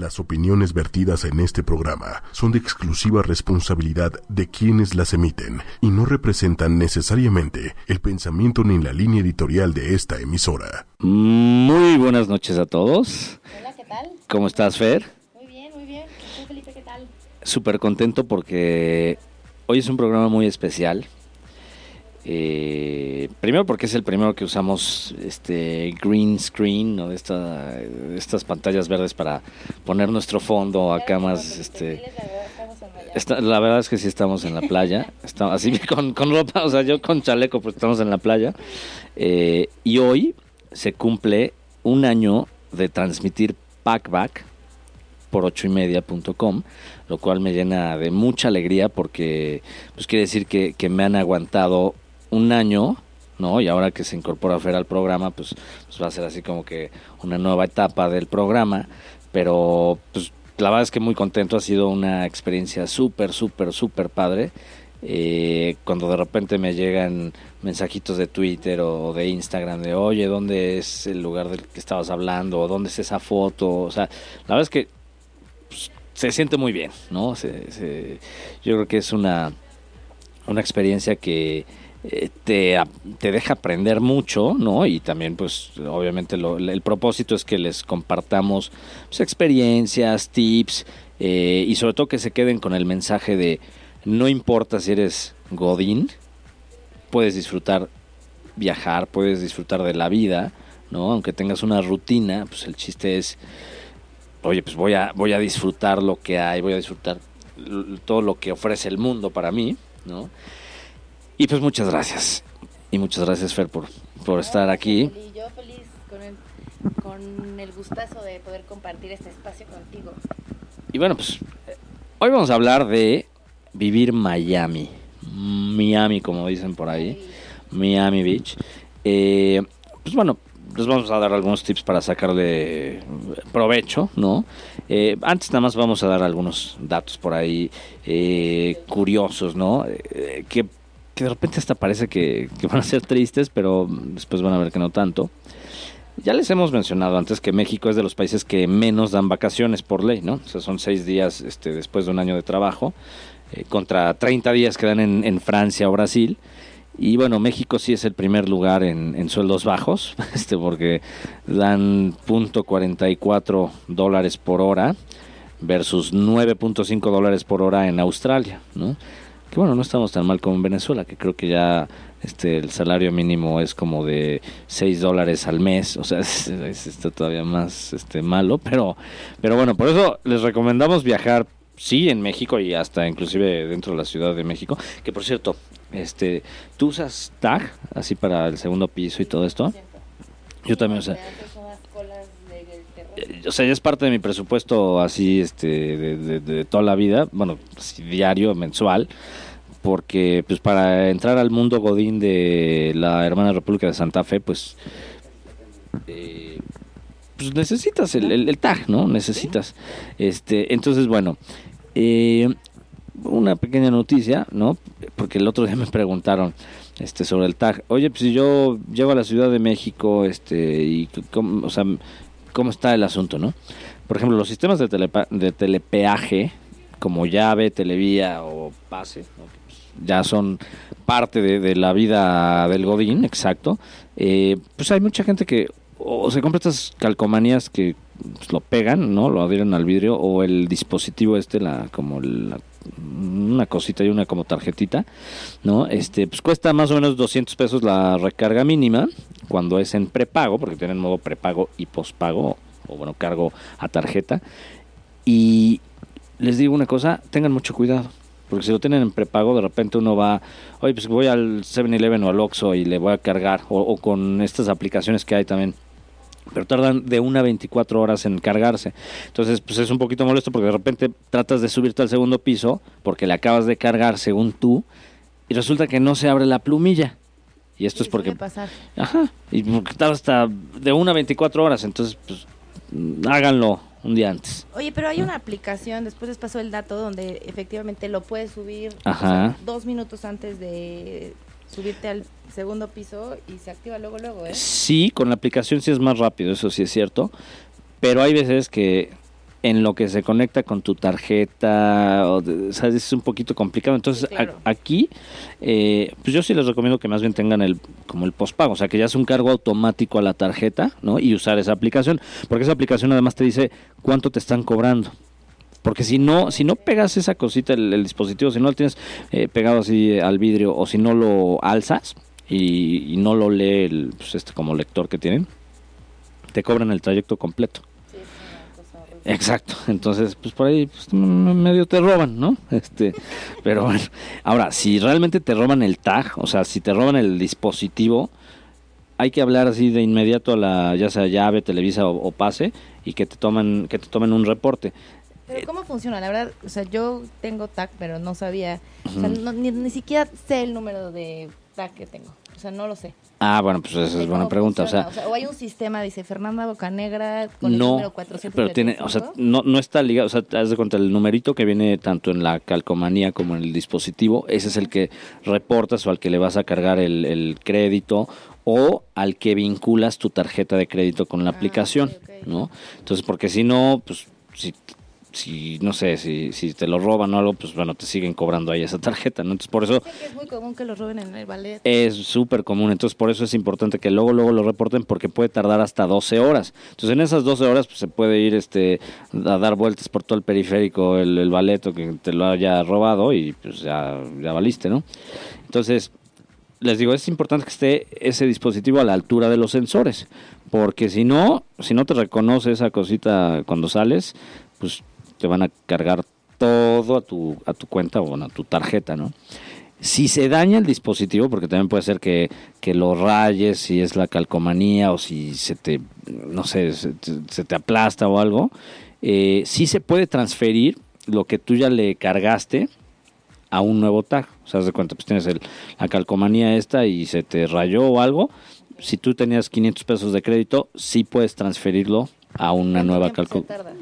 Las opiniones vertidas en este programa son de exclusiva responsabilidad de quienes las emiten y no representan necesariamente el pensamiento ni la línea editorial de esta emisora. Muy buenas noches a todos. Hola, ¿qué tal? ¿Cómo estás, Fer? Muy bien, muy bien. ¿Tú, Felipe, qué tal? Súper contento porque hoy es un programa muy especial. Eh, primero porque es el primero que usamos este green screen ¿no? de, esta, estas pantallas verdes para poner nuestro fondo acá más este está- la verdad es que sí estamos en la playa está, así con, con ropa o sea yo con chaleco pues estamos en la playa Eh, y hoy se cumple un año de transmitir Packback por ochoymedia.com, lo cual me llena de mucha alegría porque pues quiere decir que, que me han aguantado un año, ¿no? Y ahora que se incorpora Fer al programa, pues, pues va a ser así como que una nueva etapa del programa, pero pues la verdad es que muy contento, ha sido una experiencia súper, súper, súper padre. Eh, cuando de repente me llegan mensajitos de Twitter o de Instagram de oye, ¿dónde es el lugar del que estabas hablando? ¿O dónde es esa foto? O sea, la verdad es que pues, se siente muy bien, ¿no? Se- yo creo que es una, una experiencia que te, a- te deja aprender mucho, ¿no? Y también, pues, obviamente lo- el propósito es que les compartamos pues, experiencias, tips, eh, y sobre todo que se queden con el mensaje de no importa si eres Godín, puedes disfrutar viajar, puedes disfrutar de la vida, ¿no? Aunque tengas una rutina, pues el chiste es oye, pues voy a, voy a disfrutar lo que hay, voy a disfrutar todo lo que ofrece el mundo para mí, ¿no? Y pues muchas gracias. Y muchas gracias, Fer, por, por estar aquí. Y yo feliz con el, con el gustazo de poder compartir este espacio contigo. Y bueno, pues eh, hoy vamos a hablar de vivir Miami. Miami, como dicen por ahí. Miami Beach. Eh, pues bueno, les vamos a dar algunos tips para sacarle provecho, ¿no? Eh, antes nada más vamos a dar algunos datos por ahí eh, curiosos, ¿no? Eh, que, de repente hasta parece que, van a ser tristes, pero después van a ver que no tanto. Ya les hemos mencionado antes que México es de los países que menos dan vacaciones por ley, ¿no? O sea, son seis días este, después de un año de trabajo, eh, contra 30 días que dan en, en Francia o Brasil. Y bueno, México sí es el primer lugar en, en sueldos bajos, este, porque dan .44 dólares por hora versus 9.5 dólares por hora en Australia, ¿no? Que bueno, no estamos tan mal como en Venezuela, que creo que ya este el salario mínimo es como de 6 dólares al mes, o sea, es, es- está todavía más este malo, pero pero bueno, por eso les recomendamos viajar sí en México y hasta inclusive dentro de la Ciudad de México, que por cierto, este tú usas tag así para el segundo piso y todo esto. Yo también, o sea, Antes son las colas del terror. eh, o sea, ya es parte de mi presupuesto así, este, de, de- de toda la vida, bueno, diario, mensual, porque pues para entrar al mundo godín de la hermana República de Santa Fe, pues, eh, pues necesitas el, tag, ¿no? Necesitas, este, entonces, bueno, eh, una pequeña noticia, ¿no? Porque el otro día me preguntaron este sobre el tag. Oye, pues si yo llego a la Ciudad de México, este, y o sea, cómo está el asunto, ¿no? Por ejemplo, los sistemas de, de telepeaje, como llave, televía o pase, ¿no? Ya son parte de, de la vida del Godín, exacto. Eh, pues hay mucha gente que o se compra estas calcomanías que pues, lo pegan, ¿no? Lo adhieren al vidrio o el dispositivo este, la como la- una cosita y una como tarjetita, ¿no? Este, pues cuesta más o menos 200 pesos la recarga mínima cuando es en prepago, porque tienen modo prepago y pospago, o bueno, cargo a tarjeta. Y les digo una cosa, tengan mucho cuidado. Porque si lo tienen en prepago, de repente uno va, oye, pues voy al 7-Eleven o al Oxxo y le voy a cargar, o, o con estas aplicaciones que hay también, pero tardan de una a 24 horas en cargarse. Entonces, pues es un poquito molesto porque de repente tratas de subirte al segundo piso porque le acabas de cargar según tú y resulta que no se abre la plumilla. Y esto es porque pasar. Ajá, y porque tarda hasta de una a 24 horas, entonces pues háganlo un día antes. Oye, pero hay una aplicación, después les paso el dato, donde efectivamente lo puedes subir o Ajá. sea, dos minutos antes de subirte al segundo piso y se activa luego, luego, ¿eh? Sí, con la aplicación sí es más rápido, eso sí es cierto, pero hay veces que en lo que se conecta con tu tarjeta, o de- ¿sabes? es un poquito complicado. Entonces, Sí, claro. a- aquí, eh, pues yo sí les recomiendo que más bien tengan el como el postpago, o sea, que ya es un cargo automático a la tarjeta, ¿no? Y usar esa aplicación, porque esa aplicación además te dice cuánto te están cobrando. Porque si no, si no pegas esa cosita, el, el dispositivo, si no lo tienes eh, pegado así al vidrio, o si no lo alzas y, y no lo lee el, pues, este como lector que tienen, te cobran el trayecto completo. Sí. Exacto, entonces pues por ahí pues, medio te roban, ¿no? Este, pero bueno, ahora si realmente te roban el tag, o sea, si te roban el dispositivo, hay que hablar así de inmediato a la ya sea llave, Televisa o, o pase y que te tomen que te tomen un reporte. Pero ¿cómo funciona? La verdad, o sea, yo tengo TAC, pero no sabía, o sea, no- ni, ni siquiera sé el número de TAC que tengo. O sea, no lo sé. Ah, bueno, pues esa es buena pregunta, o sea, o hay un sistema, dice Fernanda Bocanegra, con el no, número 400. pero tiene, o sea, no, no está ligado, o sea, te das de cuenta el numerito que viene tanto en la calcomanía como en el dispositivo, ese es el que reportas o al que le vas a cargar el, el crédito o al que vinculas tu tarjeta de crédito con la Ah, aplicación, ok, ok. ¿no? Entonces, porque si no, pues, si, si no sé, si, si te lo roban o algo, pues bueno, te siguen cobrando ahí esa tarjeta, ¿no? Entonces, por eso que es muy común que los roben en el ballet. es súper común, entonces por eso es importante que luego luego lo reporten porque puede tardar hasta 12 horas. Entonces en esas 12 horas pues, se puede ir este a dar vueltas por todo el periférico el, el baleto que te lo haya robado y pues ya, ya valiste, ¿no? Entonces, les digo, es importante que esté ese dispositivo a la altura de los sensores, porque si no, si no te reconoce esa cosita cuando sales, pues te van a cargar todo a tu, a tu cuenta o bueno, a tu tarjeta, ¿no? Si se daña el dispositivo, porque también puede ser que, que lo rayes, si es la calcomanía o si se te, no sé, se, te- aplasta o algo, eh, sí se puede transferir lo que tú ya le cargaste a un nuevo tag. O sea, de cuenta, pues tienes el, la calcomanía esta y se te rayó o algo. Si tú tenías 500 pesos de crédito, sí puedes transferirlo a una ¿Cuánto nueva tarda?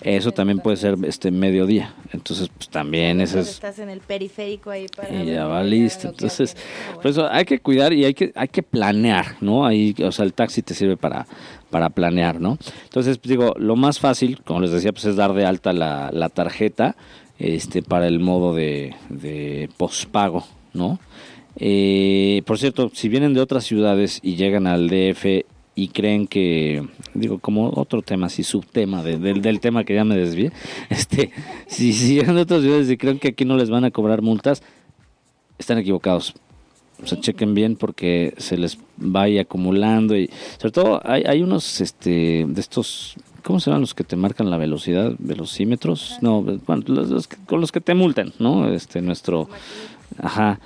Eso también puede ser este mediodía. Entonces, pues también ese es estás en el periférico ahí para... y ya va listo. Entonces, Ah, por eso hay que cuidar y hay que hay que planear, ¿no? Ahí, o sea, el taxi te sirve para para planear, ¿no? Entonces, pues, digo, lo más fácil, como les decía, pues es dar de alta la, la tarjeta este para el modo de, de pospago, ¿no? Eh, por cierto, si vienen de otras ciudades y llegan al DF y creen que, digo, como otro tema, así subtema de- del, del tema que ya me desvié, este, si, si llegan de otras ciudades y creen que aquí no les van a cobrar multas, están equivocados. O sea, chequen bien porque se les va ahí acumulando y sobre todo hay, hay unos este de estos ¿cómo se llaman los que te marcan la velocidad? velocímetros? No, bueno, los, los que- con los que te multan, ¿no? Este nuestro ajá.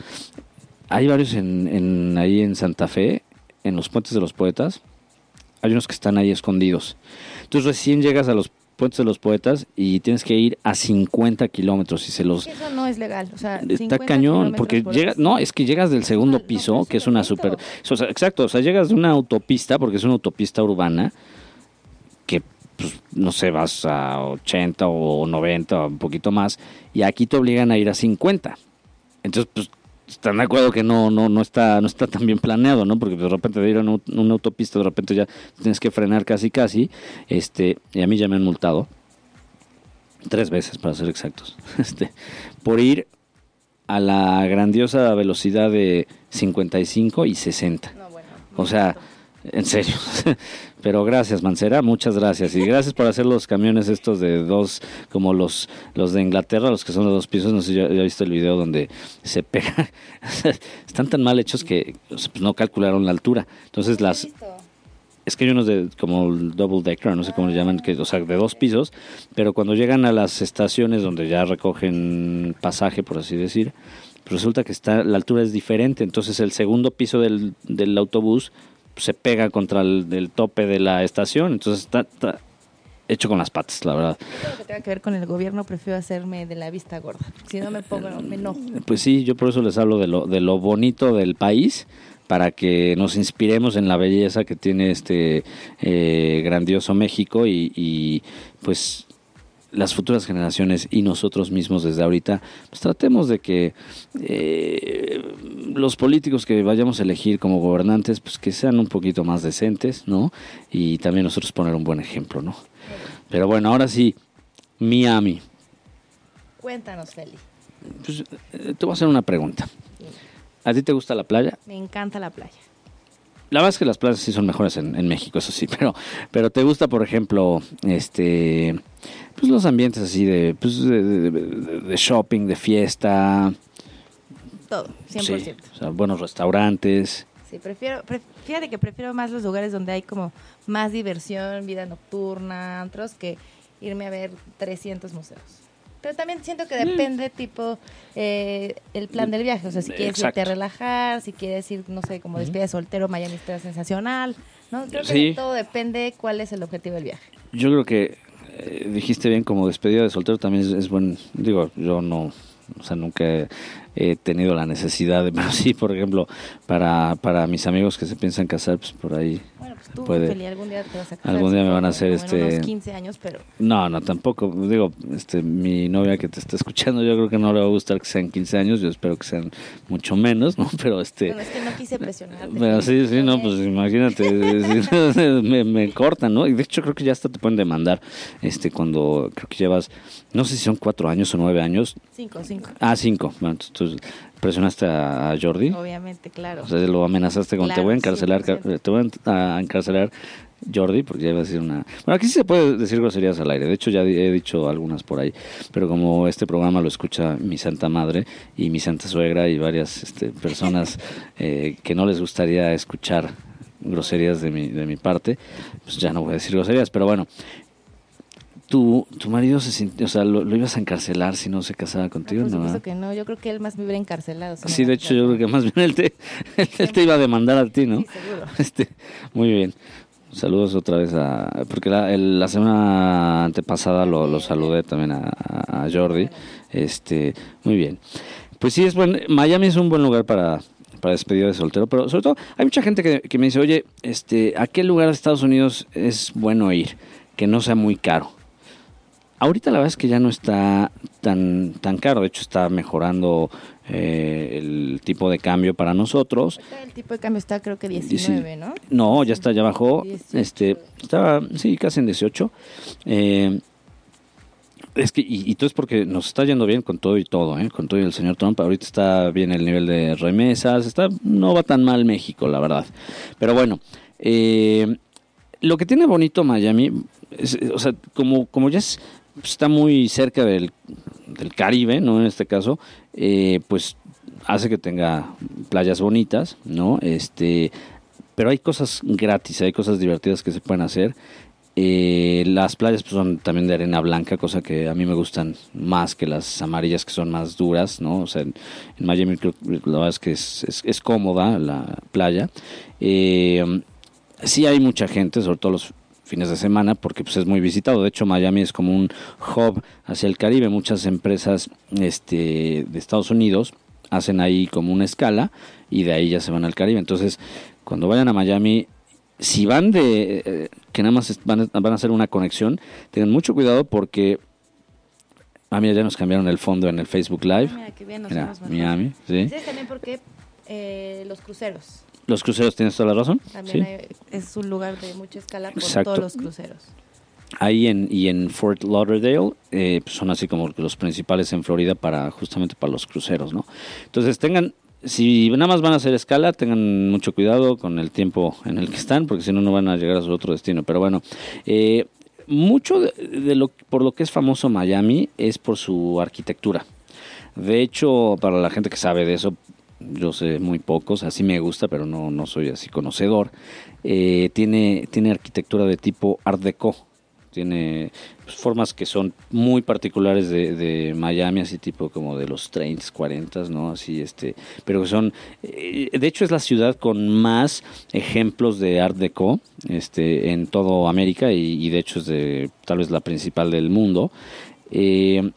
Hay varios en, en ahí en Santa Fe, en los puentes de los poetas. Hay unos que están ahí escondidos. Entonces recién llegas a los puentes de los poetas y tienes que ir a 50 kilómetros y se los Eso no es legal, o sea, Está 50 cañón, porque por llega, no, es que llegas del segundo No, no, piso, que es un una super, o sea, exacto, o sea, llegas de una autopista, porque es una autopista urbana, que, pues, no sé, vas a 80 o 90 o un poquito más, y aquí te obligan a ir a 50. Entonces, pues, están de acuerdo que no, no, no está, no está tan bien planeado, ¿no? Porque de repente de ir a una, una autopista, de repente ya tienes que frenar casi casi, este, y a mí ya me han multado tres veces para ser exactos, este, por ir a la grandiosa velocidad de 55 y 60. No, bueno, O sea, en serio. Pero gracias, Mancera, muchas gracias. Y gracias por hacer los camiones estos de dos, como los, los de Inglaterra, los que son de dos pisos. No sé si ya, ya viste el video donde se pega. Están tan mal hechos que pues, no calcularon la altura. Entonces he las, visto. es que hay unos de como el double decker, no sé cómo le llaman, que, o sea, de dos pisos, pero cuando llegan a las estaciones donde ya recogen pasaje, por así decir, resulta que está la altura es diferente, entonces el segundo piso del, del autobús se pega contra el del tope de la estación, entonces está, está hecho con las patas, la verdad. Todo lo que tenga que ver con el gobierno prefiero hacerme de la vista gorda. Si no me pongo, me enojo. Pues sí, yo por eso les hablo de lo, de lo bonito del país, para que nos inspiremos en la belleza que tiene este eh, grandioso México y, y, pues las futuras generaciones y nosotros mismos desde ahorita, pues tratemos de que eh, los políticos que vayamos a elegir como gobernantes, pues que sean un poquito más decentes, ¿no? Y también nosotros poner un buen ejemplo, ¿no? Pero bueno, ahora sí, Miami. Cuéntanos, Feli. Pues, eh, te voy a hacer una pregunta. ¿A ti te gusta la playa? Me encanta la playa. La verdad es que las playas sí son mejores en, en México, eso sí, pero, pero te gusta, por ejemplo, este, pues los ambientes así de, pues, de, de- de- de shopping, de fiesta, Todo, 100%. sí, Sí, o sea, buenos restaurantes. prefiero, pref- fíjate que prefiero más los lugares donde hay como más diversión, vida nocturna, antros, que irme a ver 300 museos. Pero también siento que depende, tipo, eh, el plan del viaje. O sea, si quieres Exacto. irte a relajar, si quieres ir, no sé, como despedida de soltero, Miami está sensacional. ¿no? Creo que Sí. de todo depende cuál es el objetivo del viaje. Yo creo que eh, dijiste bien como despedida de soltero también es, es buen, digo, yo no, o sea, nunca he, tenido la necesidad de, pero sí, por ejemplo, para, para mis amigos que se piensan casar, pues por ahí Bueno, tú, Puede. Feli, algún día te vas a casar. Algún día me van a hacer este- unos 15 años, pero No, no, tampoco. Digo, este, mi novia que te está escuchando, yo creo que no le va a gustar que sean 15 años, yo espero que sean mucho menos, ¿no? Pero este... bueno, es que no quise presionarte. Pero sí, sí, no, pues imagínate, me, me cortan, ¿no? Y de hecho creo que ya hasta te pueden demandar, este, cuando creo que llevas, no sé si son cuatro años o nueve años, Cinco, cinco. ah, cinco, bueno, entonces presionaste a, Jordi, Obviamente, claro. o sea, lo amenazaste con te voy a encarcelar, 100%. te voy a encarcelar Jordi, porque ya iba a decir una... Bueno, aquí sí se puede decir groserías al aire, de hecho ya he dicho algunas por ahí, pero como este programa lo escucha mi santa madre y mi santa suegra y varias este, personas eh, que no les gustaría escuchar groserías de mi, de mi parte, pues ya no voy a decir groserías, pero bueno. Tu, tu marido se sintió, o sea, lo, lo ibas a encarcelar si no se casaba No, contigo, por ¿no? supuesto que no. Yo creo que él más me hubiera encarcelado. si Sí, de hecho yo creo que más bien él te, él te iba a demandar a ti, ¿no? Sí, seguro. Este, muy bien. Saludos otra vez a... Porque la, el- la semana antepasada lo, lo saludé también a, a Jordi. Este, muy bien. Pues sí, es buen... Miami es un buen lugar para, para despedida de soltero, pero sobre todo hay mucha gente que, que me dice, oye, este, ¿a qué lugar de Estados Unidos es bueno ir? Que no sea muy caro. Ahorita la verdad es que ya no está tan, tan caro, de hecho está mejorando eh, el tipo de cambio para nosotros. El tipo de cambio está creo que Dieci- 19, ¿no? No, ya está, ya bajó. 18. Este, estaba, sí, casi en 18. Eh, es que, y, y todo es porque nos está yendo bien con todo y todo, ¿eh? con todo y el señor Trump. Ahorita está bien el nivel de remesas, está, no va tan mal México, la verdad. Pero bueno, eh, lo que tiene bonito Miami, es, o sea, como, como ya es, está muy cerca del, del Caribe, ¿no? En este caso, eh, pues hace que tenga playas bonitas, ¿no? Este, pero hay cosas gratis, hay cosas divertidas que se pueden hacer. Eh, las playas pues, son también de arena blanca, cosa que a mí me gustan más que las amarillas que son más duras, ¿no? O sea, en, Miami la verdad es que es, es, es cómoda la playa. Eh, sí hay mucha gente, sobre todo los fines de semana, porque pues es muy visitado. De hecho, Miami es como un hub hacia el Caribe. Muchas empresas este, de Estados Unidos hacen ahí como una escala y de ahí ya se van al Caribe. Entonces, cuando vayan a Miami, si van de eh, que nada más van, a- van a hacer una conexión, tengan mucho cuidado porque ah, mira, ya nos cambiaron el fondo en el Facebook Live. Mira, qué bien nos. Miami, sí. También eh, los cruceros. Los cruceros, tienes toda la razón. También Sí. hay- es un lugar de mucha escala por Exacto. todos los cruceros. Ahí en, y en Fort Lauderdale eh, pues son así como los principales en Florida para justamente para los cruceros, ¿no? Entonces tengan, si nada más van a hacer escala, tengan mucho cuidado con el tiempo en el que están, porque si no no van a llegar a su otro destino. Pero bueno, eh, mucho de, de lo por lo que es famoso Miami es por su arquitectura. De hecho, para la gente que sabe de eso, yo sé muy pocos, así me gusta, pero no, no soy así conocedor. Eh, tiene, tiene arquitectura de tipo Art Deco. Tiene pues, formas que son muy particulares de, de Miami, así tipo como de los 30, 40, ¿no? Así, este, pero que son, eh, de hecho es la ciudad con más ejemplos de Art Deco este, en todo América y, y de hecho es de tal vez la principal del mundo. Eh,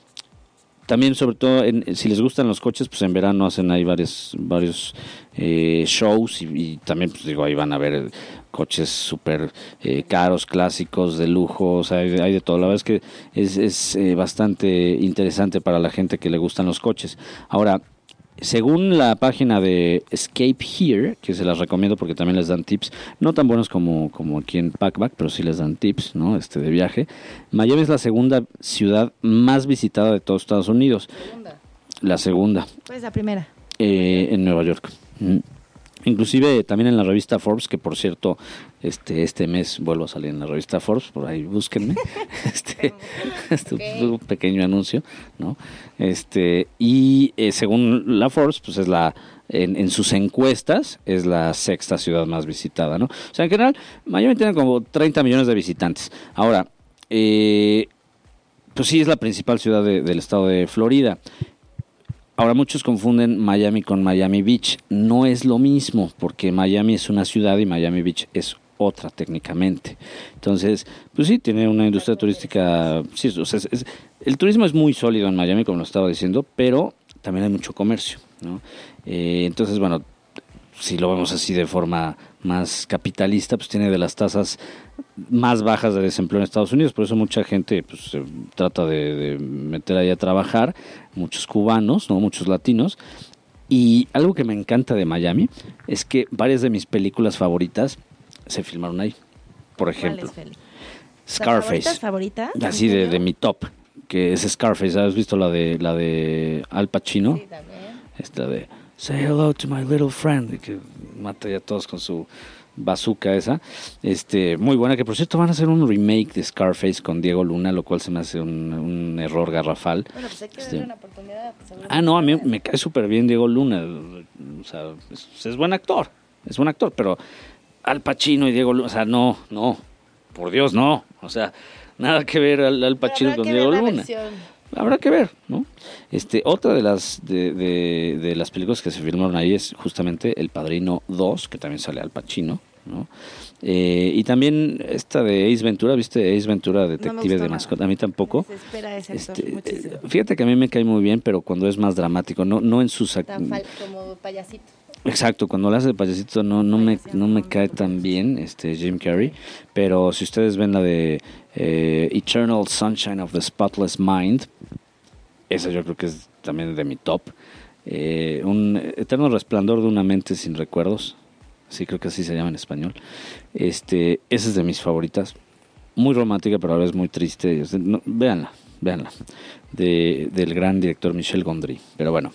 también, sobre todo, en- si les gustan los coches, pues en verano hacen ahí varios, varios eh, shows y, también, pues digo, ahí van a ver coches súper eh, caros, clásicos, de lujo, o sea, hay, hay de todo. La verdad es que es, es eh, bastante interesante para la gente que le gustan los coches. Ahora, según la página de Escape Here, que se las recomiendo porque también les dan tips, no tan buenos como, como aquí en Packback, pero sí les dan tips, ¿no? Este de viaje. Miami es la segunda ciudad más visitada de todos Estados Unidos. Segunda. La segunda, Pues la primera. eh, en Nueva York. Mm. Inclusive también en la revista Forbes, que por cierto, este este mes vuelvo a salir en la revista Forbes, por ahí búsquenme. este, este un pequeño anuncio, ¿no? Este, y eh, según la Forbes, pues es la en, en sus encuestas es la sexta ciudad más visitada, ¿no? O sea, en general, Miami tiene como 30 millones de visitantes. Ahora, eh, pues sí es la principal ciudad de- del estado de Florida. Ahora muchos confunden Miami con Miami Beach. No es lo mismo, porque Miami es una ciudad y Miami Beach es otra técnicamente. Entonces, pues sí, tiene una industria turística. Sí, o sea, es- el turismo es muy sólido en Miami, como lo estaba diciendo, pero también hay mucho comercio. ¿no? Eh, entonces, bueno, si lo vemos así de forma más capitalista, pues tiene de las tasas más bajas de desempleo en Estados Unidos, por eso mucha gente pues, se trata de, de meter ahí a trabajar, muchos cubanos, no muchos latinos, y algo que me encanta de Miami es que varias de mis películas favoritas se filmaron ahí. Por ejemplo, ¿Cuál es, Feli? Scarface, favorita? así de, de mi top, que es Scarface, ¿has visto la de la de Al Pacino? Sí, también. Esta de Say hello to my little friend, y que mata ya a todos con su bazooka esa. Este, muy buena, que por cierto van a hacer un remake de Scarface con Diego Luna, lo cual se me hace un, un error garrafal. Bueno, pues hay que Este, darle una oportunidad. pues, Ah, no, a mí me cae súper bien Diego Luna. O sea, es, es buen actor, es buen actor, pero Al Pacino y Diego Luna, o sea, no, no, por Dios, no. O sea, nada que ver al, Al Pacino con Diego Luna. versión. Habrá que ver, ¿no? Este, otra de las de, de- de las películas que se filmaron ahí es justamente El Padrino 2, que también sale Al Pacino, ¿no? Eh, y también esta de Ace Ventura, ¿viste? Ace Ventura, Detective de mascota. A mí tampoco. Ese Este, fíjate que a mí me cae muy bien, pero cuando es más dramático, no, no en sus... Tan como payasito. Exacto, cuando le hace de payasito no, no, me, no me cae tan bien este Jim Carrey, pero si ustedes ven la de eh, Eternal Sunshine of the Spotless Mind, esa yo creo que es también de mi top. Eh, un Eterno Resplandor de una mente sin recuerdos, sí creo que así se llama en español. Este, esa es de mis favoritas, muy romántica pero a la vez muy triste. No, véanla, véanla, de, del gran director Michel Gondry. Pero bueno,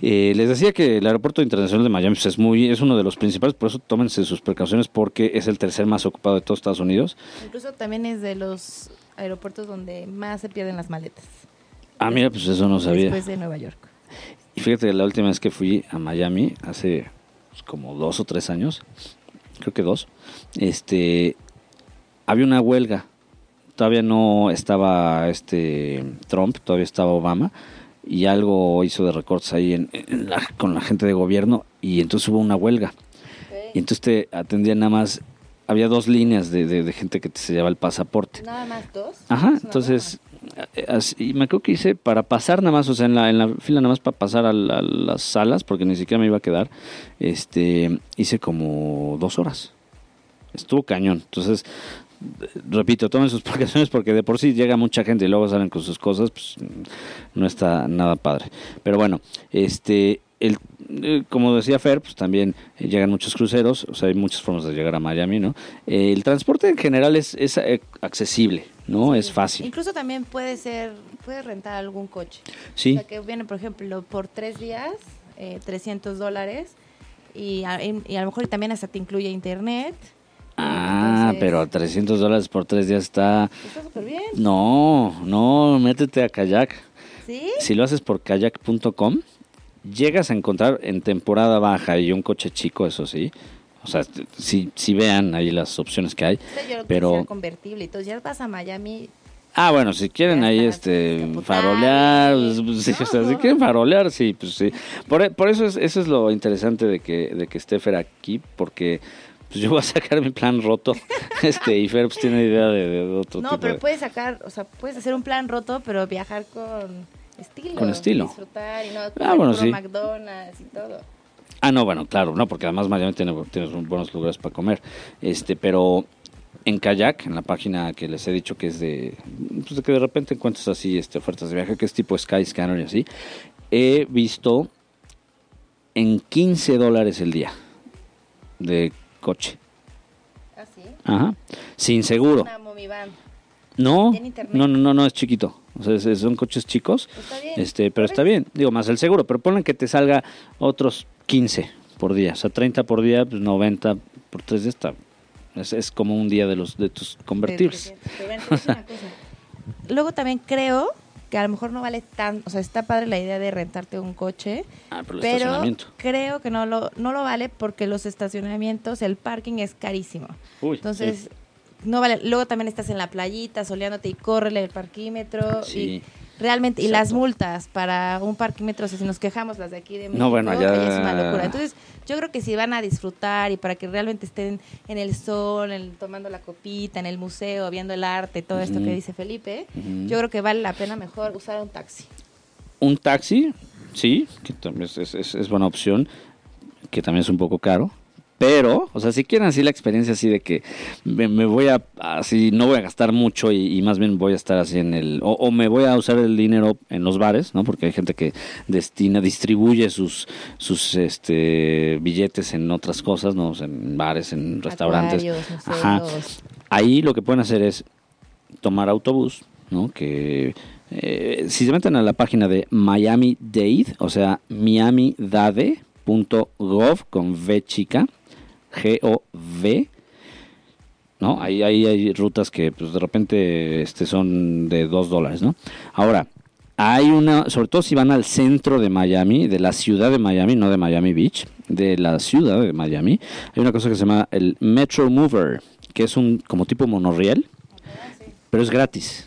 eh, les decía que el aeropuerto internacional de Miami pues, es muy es uno de los principales, por eso tómense sus precauciones porque es el tercer más ocupado de todos Estados Unidos. Incluso también es de los aeropuertos donde más se pierden las maletas. Ah, mira, pues eso no sabía. Después de Nueva York. Y fíjate la última vez que fui a Miami, hace pues, como dos o tres años, creo que dos, este, había una huelga. Todavía no estaba este Trump, todavía estaba Obama, y algo hizo de recortes ahí en, en la- con la gente de gobierno, y entonces hubo una huelga. Y entonces te atendían nada más, había dos líneas de, de- de gente que te se llevaba el pasaporte. Nada más dos. Ajá, Es una entonces, eh, así- y me acuerdo que hice para pasar nada más, o sea, en la, en la fila nada más para pasar a, la- a las salas, porque ni siquiera me iba a quedar, este, hice como dos horas. Estuvo cañón. Entonces, repito, tomen sus precauciones porque de por sí llega mucha gente y luego salen con sus cosas, pues no está nada padre. Pero bueno, este, el, eh, como decía Fer, pues también llegan muchos cruceros, o sea, hay muchas formas de llegar a Miami, ¿no? Eh, el transporte en general es, es eh, accesible, ¿no? Es fácil. Incluso también puede ser, puedes rentar algún coche. Sí. O sea, que viene, por ejemplo, por tres días, eh, 300 dólares. Y a, y a lo mejor también hasta te incluye internet. Ah, Entonces, pero 300 dólares por tres días está... Está súper bien. No, no, métete a kayak. ¿Sí? Si lo haces por kayak.com, llegas a encontrar en temporada baja y un coche chico, eso sí. O sea, si, si vean ahí las opciones que hay. Sea, yo lo Pero- convertible. Entonces ya vas a Miami. Ah, bueno, si quieren ahí este farolear, pues, sí, o sea, si quieren farolear, sí, pues sí. Por, e- por eso es, eso es lo interesante de que, de que esté Fer aquí, porque pues yo voy a sacar mi plan roto, este, y Fer pues tiene idea de, de otro No, tipo pero de- puedes sacar, o sea, puedes hacer un plan roto, pero viajar con estilo. Con estilo. Disfrutar y no Ah, bueno, sí. McDonald's y todo. Ah, no, bueno, claro, no, porque además Miami tiene, tiene buenos lugares para comer. Este, pero en kayak, en la página que les he dicho que es de, pues de que de repente encuentras así este, ofertas de viaje, que es tipo Skyscanner y así, he visto en 15 dólares el día de coche. ¿Ah, sí? Ajá. Sin seguro. Una momivan. No, no, no, no, no, es chiquito. O sea, es- son coches chicos. Pues Está bien. Este, pero está bien, digo, más el seguro, pero ponen que te salga otros 15 por día, o sea, 30 por día, pues 90 por 3 días está. Es, es como un día de los de tus convertibles. Pero una cosa. Luego también creo que a lo mejor no vale tan, o sea, está padre la idea de rentarte un coche, Ah, pero creo que no lo no lo vale porque los estacionamientos, el parking es carísimo. Uy, Entonces, sí. no vale. Luego también estás en la playita soleándote y córrele el parquímetro Sí. y realmente y las multas para un parquímetro, o sea, si nos quejamos las de aquí de México, No, bueno, allá- es una locura. Entonces, yo creo que si van a disfrutar y para que realmente estén en el sol, en- tomando la copita, en el museo, viendo el arte, todo esto que dice Felipe, yo creo que vale la pena mejor usar un taxi. Un taxi, sí, que también es- es buena opción, que también es un poco caro. Pero, o sea, si quieren así la experiencia así de que me, me voy a, así, no voy a gastar mucho y, y más bien voy a estar así en el, o, o me voy a usar el dinero en los bares, ¿no? Porque hay gente que destina, distribuye sus, sus, este, billetes en otras cosas, ¿no? O sea, en bares, en restaurantes. Acuarios, museos. Ajá. Ahí lo que pueden hacer es tomar autobús, ¿no? Que eh, si se meten a la página de Miami Dade, o sea, miamidade.gov con V chica, G-O-V, ¿no? Ahí, hay rutas que pues, de repente este, son de 2 dólares, ¿no? Ahora, hay una, sobre todo si van al centro de Miami, de la ciudad de Miami, no de Miami Beach, de la ciudad de Miami, hay una cosa que se llama el Metro Mover, que es un como tipo monorriel, pero es gratis.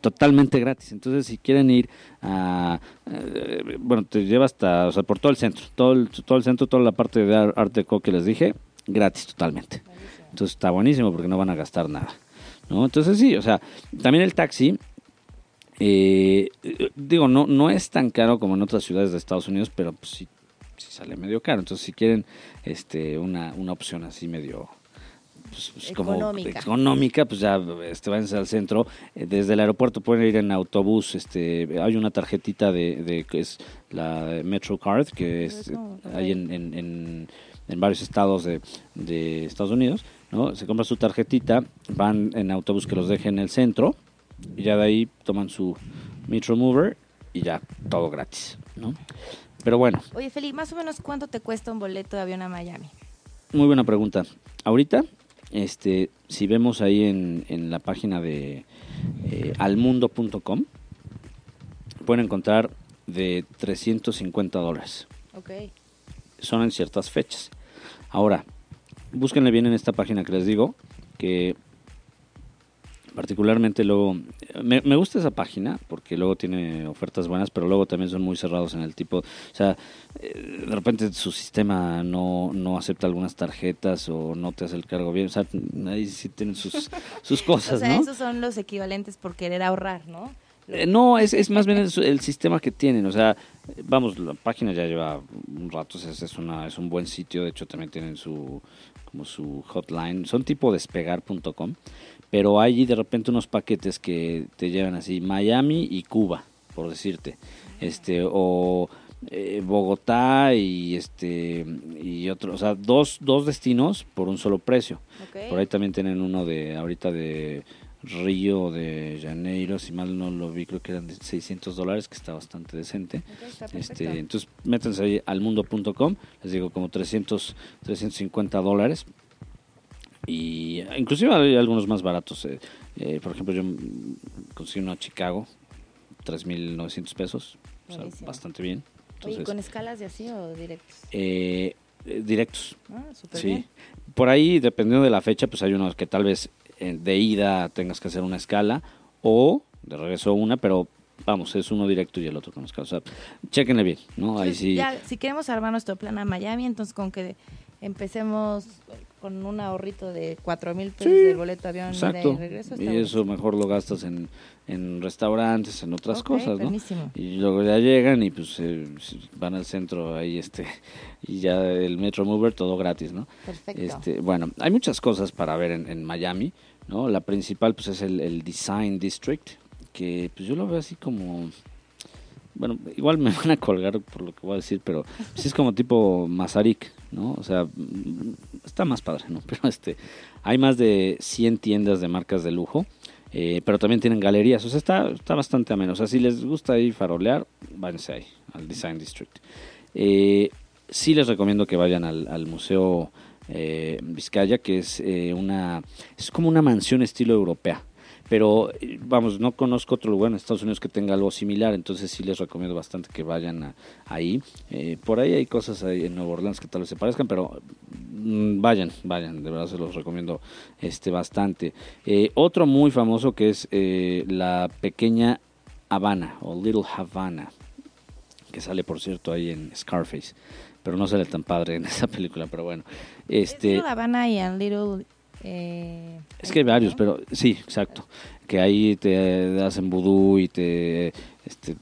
Totalmente gratis. Entonces, si quieren ir a. eh, bueno, te lleva hasta. O sea, por todo el centro. Todo el, todo el centro, toda la parte de Ar- Art Deco que les dije, gratis totalmente. Entonces, está buenísimo porque no van a gastar nada. ¿no? Entonces, sí, o sea, también el taxi. eh, digo, no, no es tan caro como en otras ciudades de Estados Unidos, pero pues, sí, sí sale medio caro. Entonces, si quieren este, una, una opción así medio pues, pues, como Económica. económica, pues ya este, váyanse al centro. Eh, desde el aeropuerto pueden ir en autobús. Este, hay una tarjetita de, de que es la Metro Card, que es en, en varios estados de, de Estados Unidos. ¿no? Se compra su tarjetita, van en autobús que los deje en el centro y ya de ahí toman su Metro Mover y ya todo gratis. ¿no? Pero bueno, Oye, Feli, más o menos cuánto te cuesta un boleto de avión a Miami? Muy buena pregunta. Ahorita, este, si vemos ahí en, en la página de eh, almundo.com, pueden encontrar de 350 dólares. Ok. Son en ciertas fechas. Ahora, búsquenle bien en esta página que les digo, que particularmente luego, me, me gusta esa página porque luego tiene ofertas buenas, pero luego también son muy cerrados en el tipo, o sea, eh, de repente su sistema no, no acepta algunas tarjetas o no te hace el cargo bien, o sea, ahí sí tienen sus, sus cosas, o sea, ¿no? esos son los equivalentes por querer ahorrar, ¿no? Eh, no, es, es más bien el, el sistema que tienen. O sea, vamos, la página ya lleva un rato, es, es, una, es un buen sitio. De hecho, también tienen su como su hotline. Son tipo despegar.com. Pero hay de repente unos paquetes que te llevan así Miami y Cuba, por decirte. Este, o eh, Bogotá y este y otro, o sea, dos, dos destinos por un solo precio. Por ahí también tienen uno de ahorita de Río de Janeiro, si mal no lo vi, creo que eran de 600 dólares, que está bastante decente. Perfecto. Este, entonces, métanse ahí al mundo.com, les digo como 300, 350 dólares. Y inclusive hay algunos más baratos. eh, eh, por ejemplo, yo conseguí uno a Chicago, 3.900 pesos, o sea, bastante bien. Oye, Entonces, ¿con escalas de así o directos? eh, eh, directos. Ah, súper Sí. bien. Por ahí, dependiendo de la fecha, pues hay unos que tal vez de ida tengas que hacer una escala o de regreso una, pero vamos, es uno directo y el otro con escala. O sea, chéquenle bien, ¿no? Ahí sí. ya, si queremos armar nuestro plan a Miami, entonces con que empecemos con un ahorrito de cuatro mil pesos Sí, del boleto de avión Exacto. y regreso. Y eso mejor lo gastas en, en restaurantes, en otras cosas, ¿no? buenísimo. Y luego ya llegan y pues eh, van al centro ahí este y ya el Metro Mover todo gratis, ¿no? Perfecto. Este, bueno, hay muchas cosas para ver en, en Miami, ¿no? La principal pues es el, el Design District, que pues yo lo veo así como bueno, igual me van a colgar por lo que voy a decir, pero sí es como tipo Mazarik, ¿no? O sea, mm, está más padre, ¿no? Pero este, hay más de 100 tiendas de marcas de lujo, eh, pero también tienen galerías, o sea, está, está bastante ameno. O sea, si les gusta ahí farolear, váyanse ahí, al Design District. Eh, sí les recomiendo que vayan al, al Museo eh, Vizcaya, que es eh, una, es como una mansión estilo europea pero eh, vamos, no conozco otro lugar en Estados Unidos que tenga algo similar, entonces sí les recomiendo bastante que vayan ahí. Eh, por ahí hay cosas ahí en Nueva Orleans que tal vez se parezcan, pero mm, vayan, vayan, de verdad se los recomiendo este bastante. Eh, otro muy famoso que es la pequeña Habana o Little Havana, que sale por cierto ahí en Scarface pero no sale tan padre en esa película, pero bueno. Este, Little Havana y Little eh, es que hay varios, pero sí, exacto. Que ahí te hacen vudú y te... Este,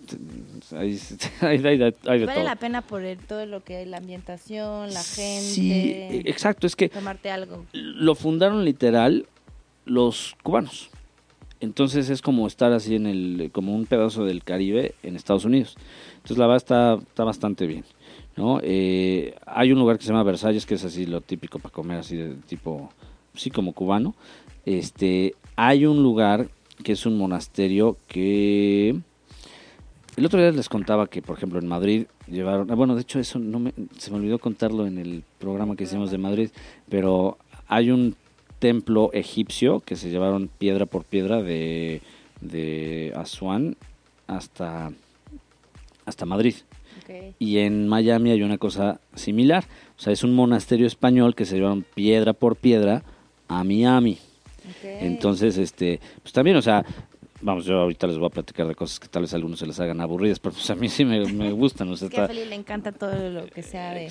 vale la pena por todo lo que es la ambientación, la gente. Sí, exacto, es que... Tomarte algo. Lo fundaron literal los cubanos. Entonces es como estar así en el, como un pedazo del Caribe en Estados Unidos. Entonces la verdad está, está bastante bien. ¿no? Eh, hay un lugar que se llama Versalles, que es así lo típico para comer, así de tipo sí, como cubano, este, hay un lugar que es un monasterio que... El otro día les contaba que, por ejemplo, en Madrid llevaron... Ah, bueno, de hecho, eso no me, se me olvidó contarlo en el programa que hicimos de Madrid, pero hay un templo egipcio que se llevaron piedra por piedra de, de Asuán hasta, hasta Madrid. Y en Miami hay una cosa similar. O sea, es un monasterio español que se llevaron piedra por piedra a Miami. Entonces, este, pues también, o sea, vamos, yo ahorita les voy a platicar de cosas que tal vez a algunos se les hagan aburridas, pero pues a mí sí me, gustan. O sea, a Feli le encanta todo lo que sea de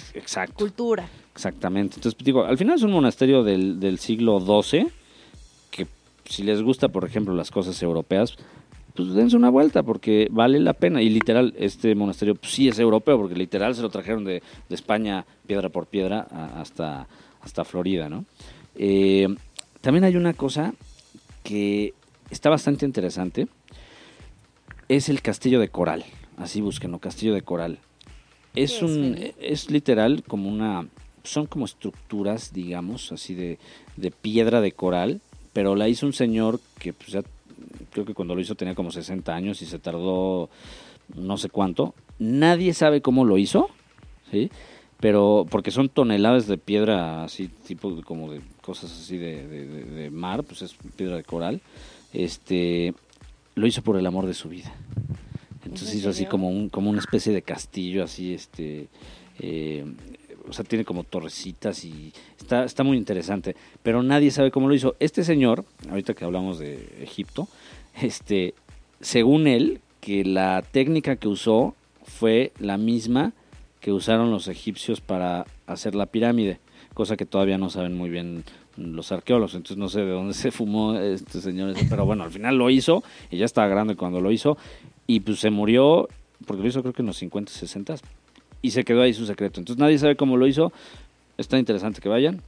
cultura. Exactamente. Entonces, digo, al final es un monasterio del, del siglo XII, que si les gusta, por ejemplo, las cosas europeas, pues dense una vuelta porque vale la pena. Y literal, este monasterio pues, sí es europeo, porque literal se lo trajeron de, de España piedra por piedra hasta, hasta Florida, ¿no? Eh, también hay una cosa que está bastante interesante. Es el castillo de coral. Así búsquenlo, castillo de coral. Es un, es literal como una, son como estructuras, digamos, así de, de piedra de coral, pero la hizo un señor que pues ya, creo que cuando lo hizo tenía como 60 años y se tardó no sé cuánto. Nadie sabe cómo lo hizo, ¿sí? Pero porque son toneladas de piedra así tipo de, como de cosas así de, mar pues es piedra de coral este lo hizo por el amor de su vida. Entonces hizo así como un como una especie de castillo así este eh, o sea tiene como torrecitas y está está muy interesante pero nadie sabe cómo lo hizo. Este señor ahorita que hablamos de Egipto este según él que la técnica que usó fue la misma que usaron los egipcios para hacer la pirámide, cosa que todavía no saben muy bien los arqueólogos, entonces no sé de dónde se fumó este señor, pero bueno, al final lo hizo y ya estaba grande cuando lo hizo y pues se murió, porque lo hizo creo que en los 50, 60 y se quedó ahí su secreto. Entonces nadie sabe cómo lo hizo, está interesante que vayan,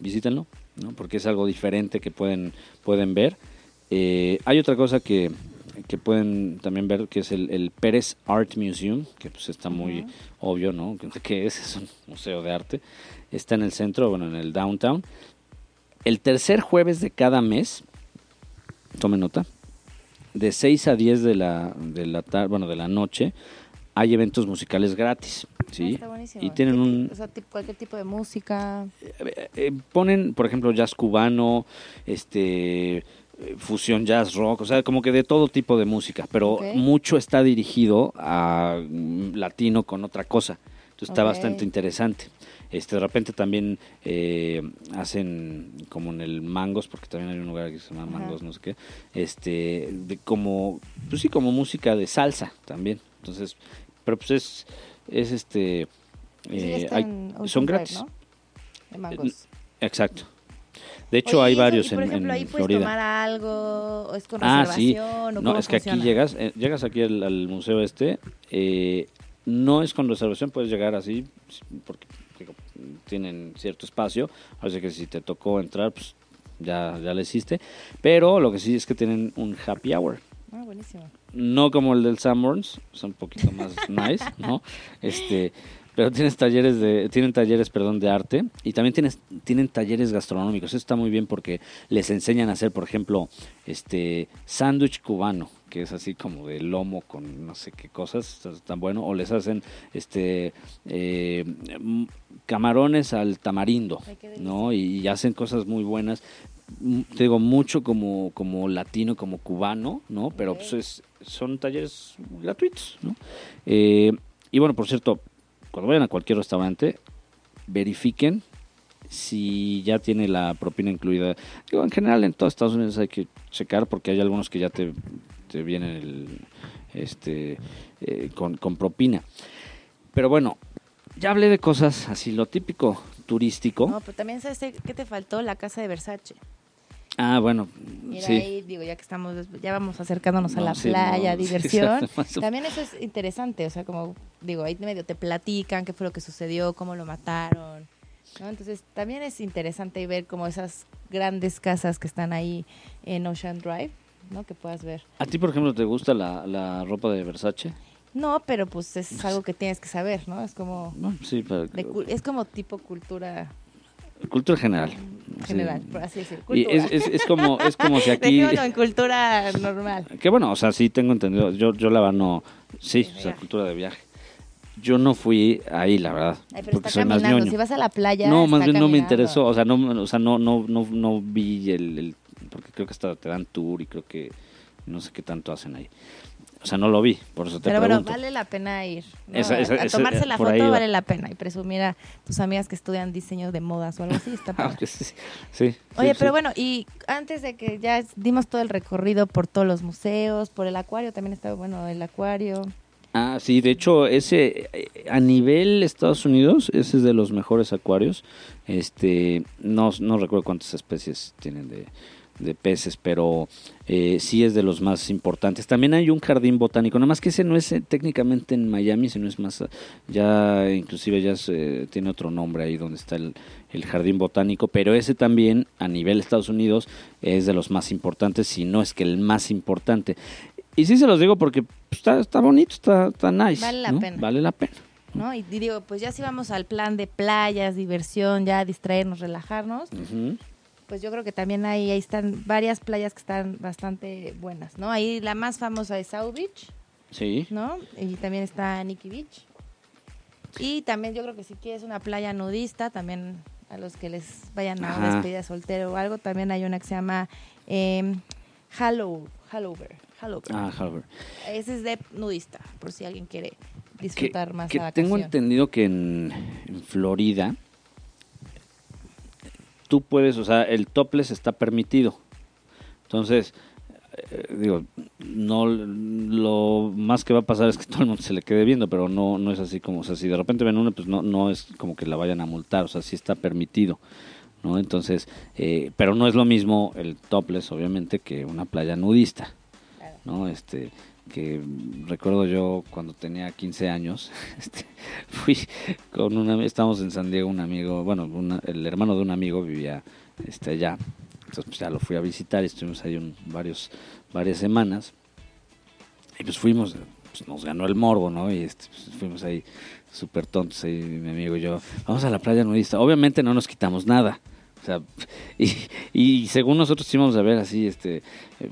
visítenlo, ¿no? porque es algo diferente que pueden, pueden ver. Eh, hay otra cosa que, que pueden también ver que es el, Pérez Art Museum, que pues está muy obvio, ¿no? Que es, es un museo de arte. Está en el centro, bueno, en el downtown. El tercer jueves de cada mes, tome nota, de 6 a 10 de la, de la tarde, bueno, de la noche, hay eventos musicales gratis, ¿sí? Ah, está y tienen un... O sea, cualquier tipo de música. Eh, eh, ponen, por ejemplo, jazz cubano, este fusión jazz rock, o sea, como que de todo tipo de música, pero mucho está dirigido a mm, latino con otra cosa. Entonces está bastante interesante. Este, de repente también eh, hacen como en el Mangos, porque también hay un lugar que se llama Mangos, no sé qué, este, de como, pues sí, como música de salsa también. Entonces, pero pues es, es este, eh, son gratis. De Mangos. Exacto. De hecho, hay varios por en, ejemplo, ahí puedes tomar algo, o es con ah, reservación, sí. no, es que aquí llegas, eh, llegas aquí al, museo este, eh, no es con reservación, puedes llegar así, porque, tienen cierto espacio, así que si te tocó entrar, pues ya, ya le hiciste, pero lo que sí es que tienen un happy hour. Ah, buenísimo. No como el del Sanborns, son un poquito más nice, ¿no? Este, pero tienes talleres de, tienen talleres, perdón, de arte y también tienes, tienen talleres gastronómicos. Eso está muy bien porque les enseñan a hacer, por ejemplo, este sándwich cubano, que es así como de lomo con no sé qué cosas, tan bueno, o les hacen este eh, mm, camarones al tamarindo, Ay. ¿no? Y, y hacen cosas muy buenas. Mm, Te digo, mucho como, como latino, como cubano, ¿no? Pero pues es- son talleres gratuitos, ¿no? Eh, y bueno, por cierto, cuando vayan a cualquier restaurante, verifiquen si ya tiene la propina incluida. Digo, en general en todos Estados Unidos hay que checar porque hay algunos que ya te, te vienen el, este, eh, con, con propina. Pero bueno, ya hablé de cosas así, lo típico turístico. No, pero también sabes qué te faltó la casa de Versace. Ah, bueno, Ir sí. ahí, digo, ya que estamos, ya vamos acercándonos a la sí, playa, no, diversión. También eso es interesante, o sea, como digo, ahí medio te platican qué fue lo que sucedió, cómo lo mataron. ¿no? Entonces, también es interesante ver como esas grandes casas que están ahí en Ocean Drive, ¿no? Que puedas ver. ¿A ti, por ejemplo, te gusta la, la ropa de Versace? No, pero pues es algo que tienes que saber, ¿no? Es como No, sí, para, de es como tipo cultura cultura general. general, Sí. por así decir. Y Cultura. es, es, es como, es como si aquí... Dejémoslo en cultura normal. Que bueno, o sea, sí tengo entendido. Yo, yo la verdad no... Sí, o sea, cultura de viaje. Yo no fui ahí, la verdad. Ay, pero porque está soy más caminando. ñoño. Si vas a la playa. no, más bien no me caminando. interesó. O sea, no, o sea, no, no, no, no vi el, el- Porque creo que hasta te dan tour y creo que... No sé qué tanto hacen ahí. O sea, no lo vi, por eso te Pero bueno, vale la pena ir. ¿no? Esa- esa- a, tomarse la por ahí foto va. vale la pena y presumir a tus amigas que estudian diseño de modas o algo así. Está Ah, sí, sí, Oye, sí, pero bueno, y antes de que ya dimos todo el recorrido por todos los museos, por el acuario, también está bueno el acuario. Ah, sí, de hecho, ese eh, a nivel Estados Unidos, ese es de los mejores acuarios. Este, no, no recuerdo cuántas especies tienen de, de peces, pero eh, sí es de los más importantes. También hay un jardín botánico, nada más que ese no es eh, técnicamente en Miami, sino es más, eh, ya inclusive ya se- tiene otro nombre ahí donde está el, el jardín botánico, pero ese también a nivel Estados Unidos es de los más importantes, si no es que el más importante. Y sí se los digo porque pues, está, está bonito, está, está nice. Vale la ¿no? pena. Vale la pena. ¿no? Y, digo, pues ya si vamos al plan de playas, diversión, ya distraernos, relajarnos, Ujú. Pues yo creo que también ahí, ahí están varias playas que están bastante buenas, ¿no? Ahí la más famosa es South Beach, Sí. ¿no? Y también está Nikki Beach. Y también yo creo que si quieres una playa nudista, también a los que les vayan a una despedida soltero o algo, también hay una que se llama eh, Hallow, Hallover, Hallover. Ah, Harvard. Ese es de nudista, por si alguien quiere disfrutar más que la tengo entendido que en, en Florida tú puedes, o sea, el topless está permitido. Entonces, eh, digo, no lo más que va a pasar es que todo el mundo se le quede viendo, pero no no es así como, o sea, si de repente ven una, pues no no es como que la vayan a multar, o sea, sí está permitido. ¿No? Entonces, eh, pero no es lo mismo el topless, obviamente, que una playa nudista. Claro. ¿no? Este, que recuerdo yo cuando tenía 15 años, este, fui con una, estábamos en San Diego, un amigo, bueno, el hermano de un amigo vivía este, allá, entonces pues, ya lo fui a visitar estuvimos ahí un- varios, varias semanas, y pues fuimos, pues, nos ganó el morbo, ¿no? Y este, pues, fuimos ahí súper tontos, ahí mi amigo y yo, vamos a la playa nudista, obviamente no nos quitamos nada, o sea, y, y según nosotros íbamos a ver así, este, eh,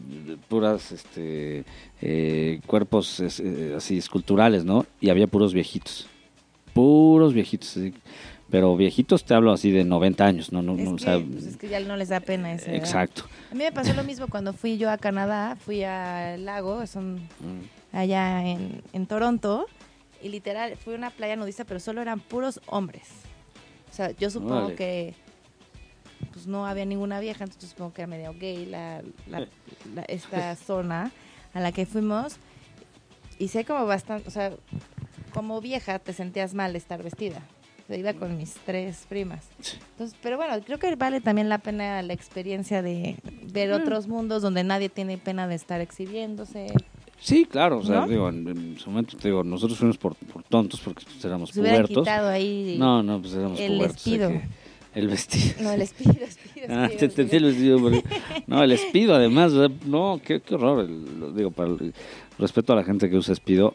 puras, este, eh, cuerpos es- eh, así esculturales, ¿no? Y había puros viejitos, puros viejitos, así. pero viejitos te hablo así de 90 años, ¿no? no, Es, no, o que, sea, pues, es que ya no les da pena ese. exacto. A mí me pasó lo mismo cuando fui yo a Canadá, fui al lago, es un- Mm. allá en, en Toronto, y literal, fui a una playa nudista, pero solo eran puros hombres. O sea, yo supongo que pues no había ninguna vieja, entonces supongo que era medio gay la, la- la- esta zona a la que fuimos. Y sé como bastante, o sea, como vieja te sentías mal estar vestida. O sea, iba con mis tres primas. Entonces, pero bueno, creo que vale también la pena la experiencia de ver otros mundos donde nadie tiene pena de estar exhibiéndose. Sí, claro, o sea, ¿No? digo, en, en su momento, te digo, nosotros fuimos por, por tontos porque pues, éramos Se hubieran pubertos. quitado ahí No, no, pues éramos el pubertos. que, El vestido. No, el espido, espido, Ah, espido, te entendí el vestido. No, el espido, además. No, qué, qué horror. lo digo, para el- respeto a la gente que usa espido,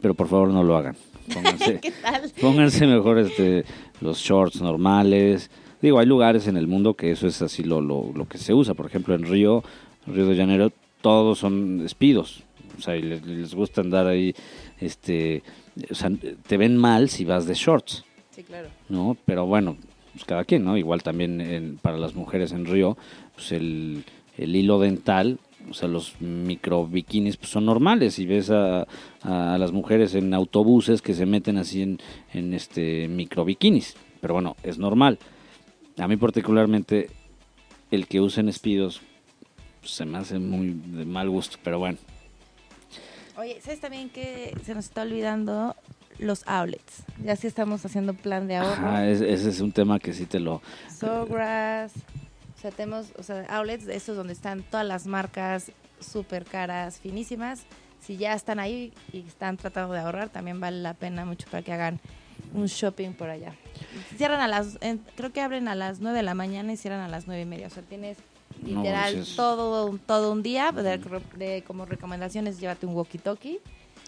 pero por favor no lo hagan. Pónganse, ¿Qué tal? pónganse mejor este, los shorts normales. Digo, hay lugares en el mundo que eso es así lo, lo, lo que se usa. Por ejemplo, en Río, Río de Janeiro, todos son espidos. O sea, y les, les gusta andar ahí, este, o sea, te ven mal si vas de shorts. Sí, claro. ¿no? Pero bueno, pues cada quien, ¿no? Igual también en- para las mujeres en Río, pues el, el hilo dental, o sea, los micro bikinis pues son normales y ves a, a las mujeres en autobuses que se meten así en, en este micro bikinis, pero bueno, es normal. A mí particularmente el que usen espidos pues, se me hace muy de mal gusto, pero bueno. Oye, ¿sabes también que se nos está olvidando los outlets? Ya sí estamos haciendo plan de ahorro. Ajá, es- ese es un tema que sí te lo... Sawgrass. O sea, tenemos, o sea, outlets esos donde están todas las marcas súper caras, finísimas. Si ya están ahí y están tratando de ahorrar, también vale la pena mucho para que hagan un shopping por allá. Cierran a las, en- creo que abren a las 9 de la mañana y cierran a las nueve y media. O sea, tienes No, literal es- todo, un- todo un día. De, de- como recomendaciones, llévate un walkie-talkie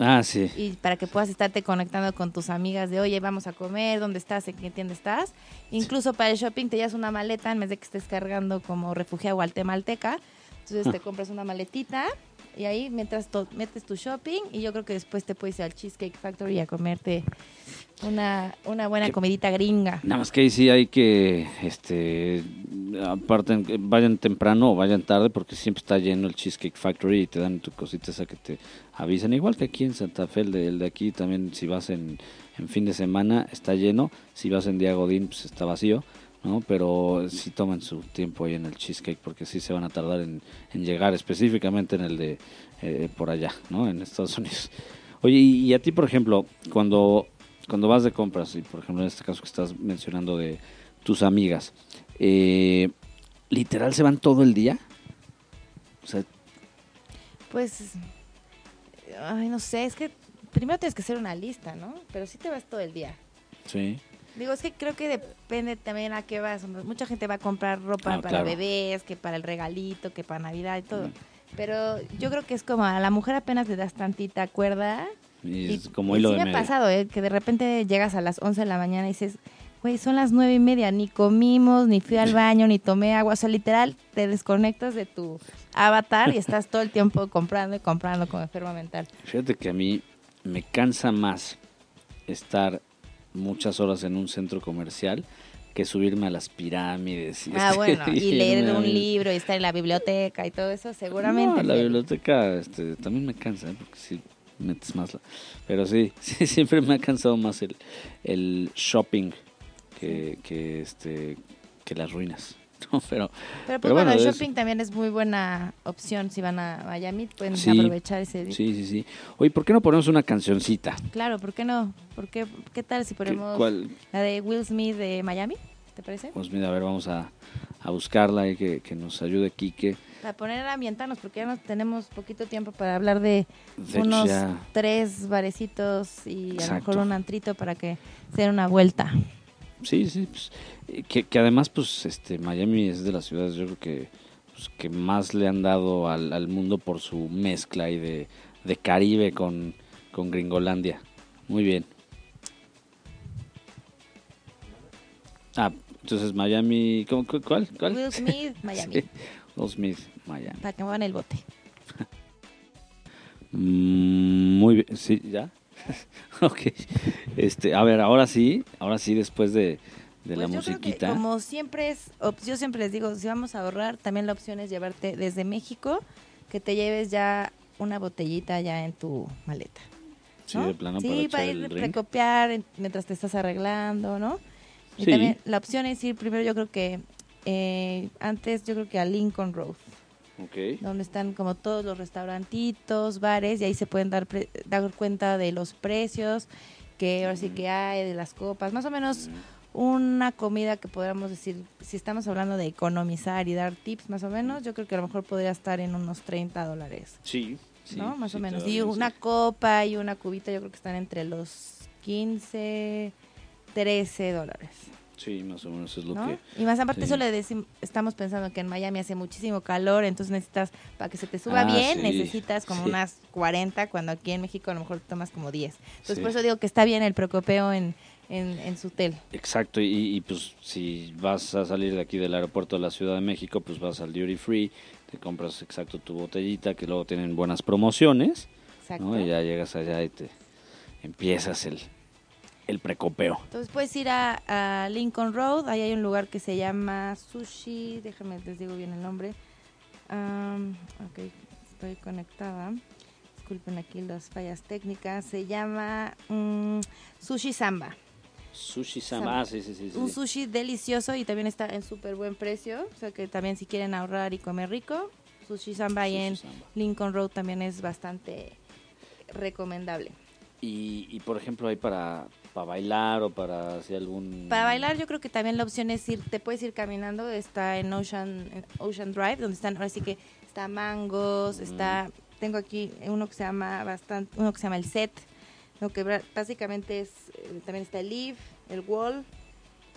Ah, sí. y para que puedas estarte conectando con tus amigas de, oye, vamos a comer, ¿dónde estás? ¿En qué tienda estás? Incluso para el shopping te llevas una maleta en vez de que estés cargando como refugiado guatemalteca. Entonces te compras una maletita y ahí mientras metes tu shopping y yo creo que después te puedes ir al Cheesecake Factory a comerte una, una buena comidita gringa. Nada más que ahí sí hay que, este, aparte, vayan temprano o vayan tarde porque siempre está lleno el Cheesecake Factory y te dan tu cosita esa que te avisan. Igual que aquí en Santa Fe, el de, el de aquí también si vas en, en fin de semana está lleno, si vas en día Godín pues está vacío, ¿no? Pero sí toman su tiempo ahí en el Cheesecake porque sí se van a tardar en, en llegar, específicamente en el de eh, por allá, ¿no? En Estados Unidos. Oye, y, y a ti, por ejemplo, cuando, cuando vas de compras, y por ejemplo en este caso que estás mencionando de tus amigas, eh, ¿literal se van todo el día? O sea, Pues, ay, no sé, es que primero tienes que hacer una lista, ¿no? Pero sí te vas todo el día. sí. Digo, es que creo que depende también a qué vas. Mucha gente va a comprar ropa Ah, para claro. bebés, que para el regalito, que para Navidad y todo. Pero yo creo que es como a la mujer apenas le das tantita cuerda. Y es y- como y hilo sí de me ha pasado, ¿eh? que de repente llegas a las 11 de la mañana y dices, güey, son las nueve y media, ni comimos, ni fui al baño, ni tomé agua. O sea, literal, te desconectas de tu avatar y estás todo el tiempo comprando y comprando como enferma mental. Fíjate que a mí me cansa más estar muchas horas en un centro comercial que subirme a las pirámides. y Ah, este, bueno, y leer un libro y estar en la biblioteca y todo eso, seguramente. No, la biblioteca este, también me cansa, ¿eh? porque sí metes más. la- Pero sí, sí, siempre me ha cansado más el, el shopping que, que, este, que las ruinas. No, pero, Pero pues Pero bueno, bueno, el es- shopping también es muy buena opción si van a Miami, pueden Sí. aprovechar ese día. sí, sí, sí. Oye, ¿por qué no ponemos una cancioncita? Claro, ¿por qué no? ¿Por qué, ¿Qué tal si ¿Qué- ponemos ¿Cuál? la de Will Smith de Miami? ¿Te parece? Pues mira, a ver, vamos a, a buscarla y que, que nos ayude Quique. Para poner a ambientarnos, porque ya no tenemos poquito tiempo para hablar de De unos ya- tres barecitos y a lo Exacto. mejor un antrito para que se den una vuelta. Sí, sí, pues, eh, que, que además, pues, este, Miami es de las ciudades, yo creo que, pues, que más le han dado al, al mundo por su mezcla y de, de Caribe con, con Gringolandia. Muy bien. Ah, entonces Miami, ¿cómo, cu- ¿cuál? ¿Cuál? Will Smith, Miami. Sí, Will Smith, Miami. Para que muevan el bote. Mm, Muy bien, sí, ¿ya? ok. Este, a ver, ahora sí, ahora sí, después de, de la Pues yo creo que musiquita. como siempre es, yo siempre les digo, si vamos a ahorrar, también la opción es llevarte desde México, que te lleves ya una botellita ya en tu maleta. Sí, de plano Sí, para para ir recopiar en- mientras te estás arreglando, ¿no? Y Sí. también la opción es ir primero, yo creo que eh, antes, yo creo que a Lincoln Road, Donde están como todos los restaurantitos, bares, y ahí se pueden dar, pre- dar cuenta de los precios que ahora sí que hay, de las copas, más o menos una comida que podríamos decir, si estamos hablando de economizar y dar tips más o menos, yo creo que a lo mejor podría estar en unos 30 dólares, Sí. sí, ¿no? Más sí, o menos. Y sí. una copa y una cubita yo creo que están entre los 15, 13 dólares. Sí, más o menos es lo ¿no? que... Y más aparte sí. eso le decimos, estamos pensando que en Miami hace muchísimo calor, entonces necesitas, para que se te suba Ah, bien, sí, necesitas como sí. unas 40, cuando aquí en México a lo mejor tomas como 10. Entonces por eso digo que está bien el procopeo en, en, en su hotel. Exacto, y, y, pues si vas a salir de aquí del aeropuerto de la Ciudad de México, pues vas al Duty Free, te compras exacto tu botellita, que luego tienen buenas promociones, Exacto. ¿no? Y ya llegas allá y te empiezas el, el precopeo. Entonces puedes ir a, a Lincoln Road, ahí hay un lugar que se llama Sushi, déjame les digo bien el nombre. Am, ok, estoy conectada. Disculpen aquí las fallas técnicas. Se llama mm, Sushi Samba. Sushi Samba. Ah, sí, sí, sí. sí. Un sushi delicioso y también está en súper buen precio. O sea que también si quieren ahorrar y comer rico, Sushi Samba ahí en Samba. Lincoln Road también es bastante recomendable. Y, y por ejemplo, hay para, para bailar o para hacer algún... Para bailar yo creo que también la opción es ir, te puedes ir caminando, está en Ocean, en Ocean Drive, donde están, ahora sí que está Mangos, está, tengo aquí uno que se llama bastante, uno que se llama el Set, lo que básicamente es, eh, también está el Live, el Wall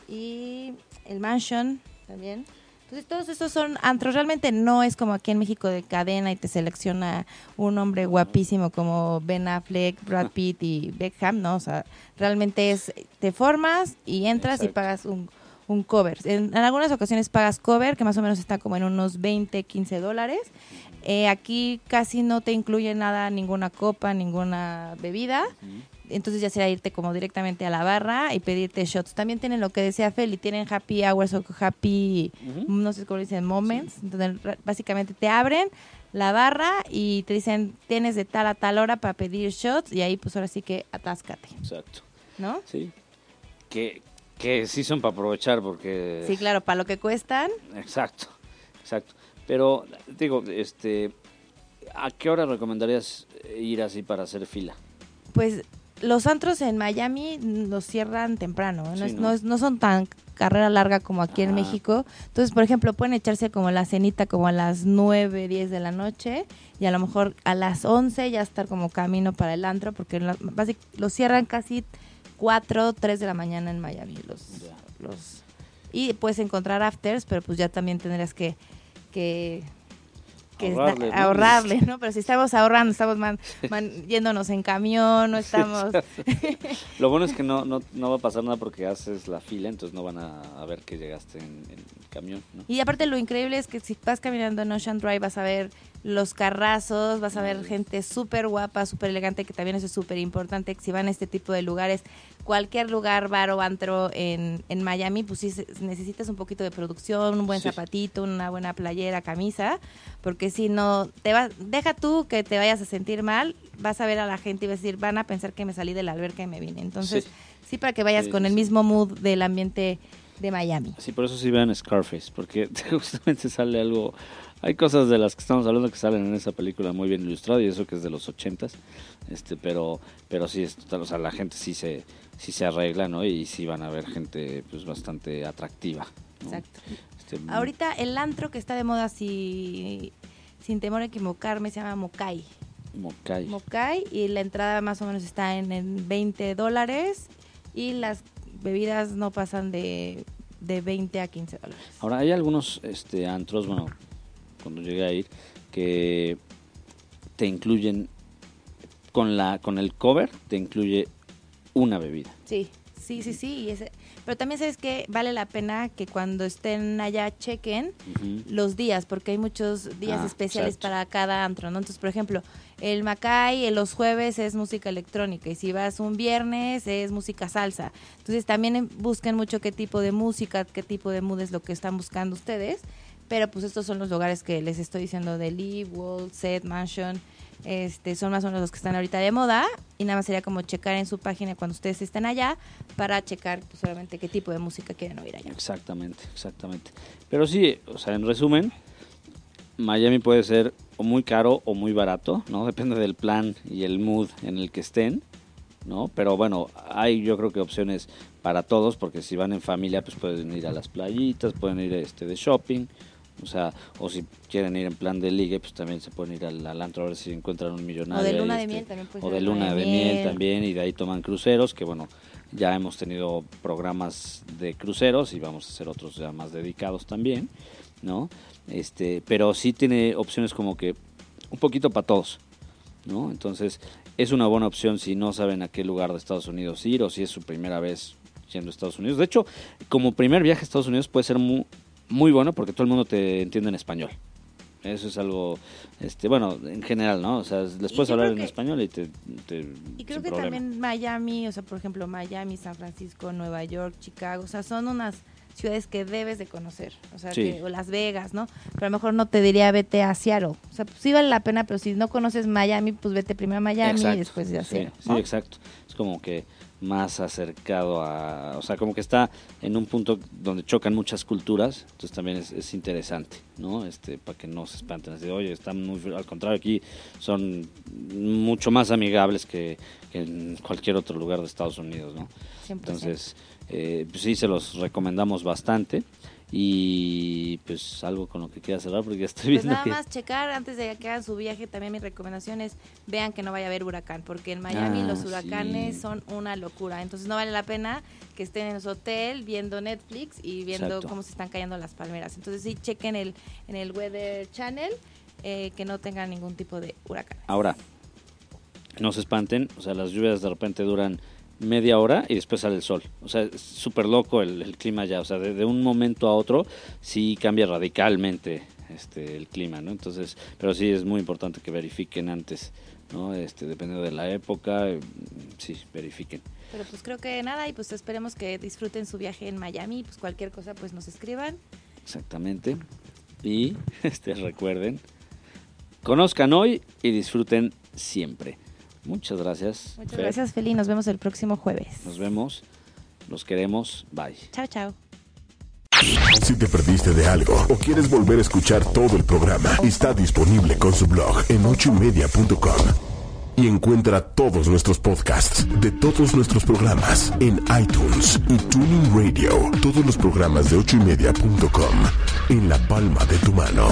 y el Mansion también. Entonces todos estos son antros, realmente no es como aquí en México de cadena y te selecciona un hombre guapísimo como Ben Affleck, Brad Pitt y Beckham, no, o sea, realmente es, te formas y entras y pagas un, un cover. En, en algunas ocasiones pagas cover, que más o menos está como en unos 20, 15 dólares. Eh, aquí casi no te incluye nada, ninguna copa, ninguna bebida. Entonces ya será irte como directamente a la barra y pedirte shots. También tienen lo que decía Feli, tienen happy hours o happy, no sé cómo dicen, moments. Entonces ra- básicamente te abren la barra y te dicen tienes de tal a tal hora para pedir shots y ahí pues ahora sí que atáscate, Exacto, ¿no? sí. Que, que sí son para aprovechar porque... Sí, claro, para lo que cuestan. Exacto, exacto. Pero, digo, este, ¿a qué hora recomendarías ir así para hacer fila? Pues los antros en Miami los cierran temprano, no, Sí, es- ¿no? no es- no son tan carrera larga como aquí en. México. Entonces, por ejemplo, pueden echarse como la cenita como a las 9, 10 de la noche y a lo mejor a las 11 ya estar como camino para el antro porque basic- los cierran casi 4, 3 de la mañana en Miami. Los, los Y puedes encontrar afters, pero pues ya también tendrías que... que que Ahorrarle, da- ¿no? ahorrarle, ¿no? Pero si estamos ahorrando, estamos man- man- yéndonos en camión, no estamos... Lo bueno es que no, no, no va a pasar nada porque haces la fila, entonces no van a, a ver que llegaste en, camión, ¿no? Y aparte lo increíble es que si vas caminando en Ocean Drive vas a ver los carrazos, vas a ver gente súper guapa, súper elegante, que también eso es súper importante, que si van a este tipo de lugares, cualquier lugar, bar o antro en, en Miami, pues sí necesitas un poquito de producción, un buen Sí. zapatito, una buena playera, camisa, porque si no, te vas, deja tú que te vayas a sentir mal, vas a ver a la gente y vas a decir, van a pensar que me salí de la alberca y me vine. Entonces, Sí. sí, para que vayas Sí, con el mismo mood del ambiente de Miami. Sí, por eso sí vean Scarface, porque justamente sale algo... Hay cosas de las que estamos hablando que salen en esa película muy bien ilustrado y eso que es de los ochentas, este, pero, pero sí, es total, o sea, la gente sí se, sí se arregla, ¿no? Y sí van a ver gente pues bastante atractiva. ¿no? Exacto. Este, Ahorita el antro que está de moda, si, sin temor a equivocarme, se llama Mokai. Mokai. Mokai y la entrada más o menos está en, en 20 dólares y las bebidas no pasan de, de 20 a 15 dólares. Ahora, hay algunos este, antros, bueno, cuando llegué a ir, que te incluyen con la con el cover, te incluye una bebida. Sí, sí, sí, sí. y ese- pero también sabes que vale la pena que cuando estén allá chequen los días, porque hay muchos días Ah, especiales exacto. para cada antro, ¿no? Entonces, por ejemplo, el Macay en los jueves es música electrónica y si vas un viernes es música salsa. Entonces, también busquen mucho qué tipo de música, qué tipo de mood es lo que están buscando ustedes. Pero pues estos son los lugares que les estoy diciendo de Live, Wall, Set, Mansion. Este, son más o menos los que están ahorita de moda y nada más sería como checar en su página cuando ustedes estén allá para checar pues, solamente qué tipo de música quieren oír allá. Exactamente, exactamente. Pero sí, o sea, en resumen, Miami puede ser o muy caro o muy barato, ¿no? Depende del plan y el mood en el que estén, ¿no? Pero bueno, hay yo creo que opciones para todos, porque si van en familia, pues pueden ir a las playitas, pueden ir este de shopping, O sea, o si quieren ir en plan de ligue, pues también se pueden ir al, al antro a ver si encuentran un millonario. O de luna de este, miel también puede O de luna de miel también, y de ahí toman cruceros, que bueno, ya hemos tenido programas de cruceros y vamos a hacer otros ya más dedicados también, ¿no? Este, pero sí tiene opciones como que un poquito para todos, ¿no? Entonces, es una buena opción si no saben a qué lugar de Estados Unidos ir o si es su primera vez yendo a Estados Unidos. De hecho, como primer viaje a Estados Unidos puede ser muy, muy bueno porque todo el mundo te entiende en español. Eso es algo, este, bueno, en general, ¿no? O sea, les puedes hablar en que- español y te... te- Y creo que problema. también Miami, o sea, por ejemplo, Miami, San Francisco, Nueva York, Chicago, o sea, son unas ciudades que debes de conocer, o sea, Sí. que- o Las Vegas, ¿no? Pero a lo mejor no te diría vete a Seattle, o sea, pues sí vale la pena, pero si no conoces Miami, pues vete primero a Miami Exacto. y después ya Sí, Seattle, sí, ¿no? exacto. Es como que más acercado a, o sea, como que está en un punto donde chocan muchas culturas, entonces también es, es interesante, ¿no? Este, para que no se espanten, así, oye, están muy, al contrario, aquí son mucho más amigables que, que en cualquier otro lugar de Estados Unidos, ¿no? 100%. Entonces, eh, pues sí, se los recomendamos bastante y pues algo con lo que quiera cerrar porque ya estoy Pues viendo nada que... más checar antes de que hagan su viaje, también mi recomendación es vean que no vaya a haber huracán, porque en Miami Ah, los huracanes sí. son una locura, entonces no vale la pena que estén en su hotel viendo Netflix y viendo Exacto. cómo se están cayendo las palmeras. Entonces sí chequen el en el Weather Channel eh, que no tengan ningún tipo de huracán. Ahora, no se espanten, o sea, las lluvias de repente duran media hora y después sale el sol. O sea, es súper loco el, el clima ya, o sea, de, de un momento a otro sí cambia radicalmente este el clima, ¿no? Entonces, pero sí es muy importante que verifiquen antes, ¿no? Este, dependiendo de la época, eh, sí, verifiquen. Pero pues creo que nada y pues esperemos que disfruten su viaje en Miami, pues cualquier cosa pues nos escriban. Exactamente. Y este recuerden, conozcan hoy y disfruten siempre. Muchas gracias. Muchas Fer. gracias, Feli, nos vemos el próximo jueves. Nos vemos. Los queremos. Bye. Chao, chao. Si te perdiste de algo o quieres volver a escuchar todo el programa, está disponible con su blog en ochoymedia.com. Y encuentra todos nuestros podcasts de todos nuestros programas en iTunes y Tuning Radio. Todos los programas de ochoymedia.com en la palma de tu mano.